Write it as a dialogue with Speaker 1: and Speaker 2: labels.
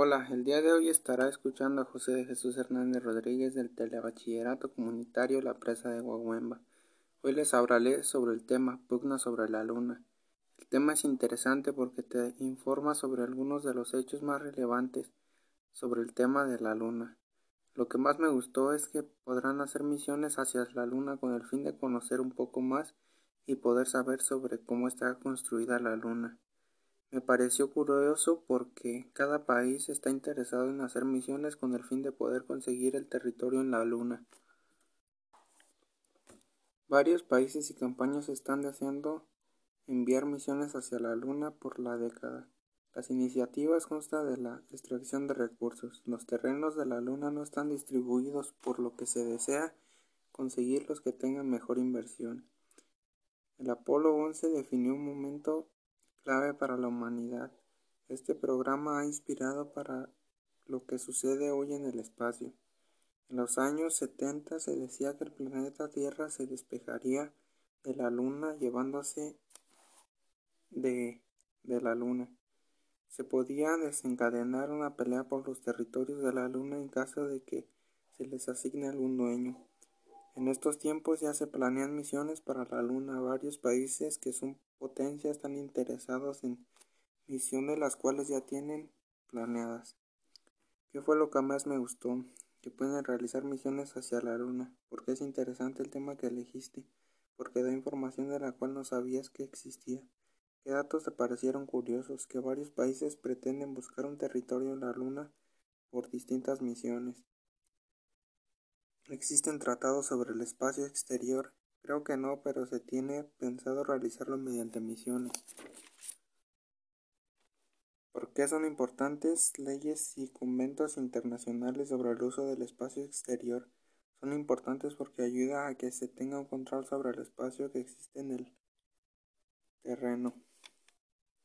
Speaker 1: Hola, el día de hoy estará escuchando a José de Jesús Hernández Rodríguez del Telebachillerato Comunitario La Presa de Guaguemba. Hoy les hablaré sobre el tema Pugna sobre la Luna. El tema es interesante porque te informa sobre algunos de los hechos más relevantes sobre el tema de la Luna. Lo que más me gustó es que podrán hacer misiones hacia la Luna con el fin de conocer un poco más y poder saber sobre cómo está construida la Luna. Me pareció curioso porque cada país está interesado en hacer misiones con el fin de poder conseguir el territorio en la Luna. Varios países y campañas están deseando enviar misiones hacia la Luna por la década. Las iniciativas constan de la extracción de recursos. Los terrenos de la Luna no están distribuidos por lo que se desea conseguir los que tengan mejor inversión. El Apolo 11 definió un momento clave para la humanidad. Este programa ha inspirado para lo que sucede hoy en el espacio. En los años 70 se decía que el planeta Tierra se despejaría de la Luna llevándose de, de la Luna. Se podía desencadenar una pelea por los territorios de la Luna en caso de que se les asigne algún dueño. En estos tiempos ya se planean misiones para la Luna. Varios países que son potencias están interesados en misiones las cuales ya tienen planeadas. ¿Qué fue lo que más me gustó? Que pueden realizar misiones hacia la Luna. Porque es interesante el tema que elegiste. Porque da información de la cual no sabías que existía. ¿Qué datos te parecieron curiosos? Que varios países pretenden buscar un territorio en la Luna por distintas misiones. ¿Existen tratados sobre el espacio exterior? Creo que no, pero se tiene pensado realizarlo mediante misiones. ¿Por qué son importantes leyes y conventos internacionales sobre el uso del espacio exterior? Son importantes porque ayuda a que se tenga un control sobre el espacio que existe en el terreno.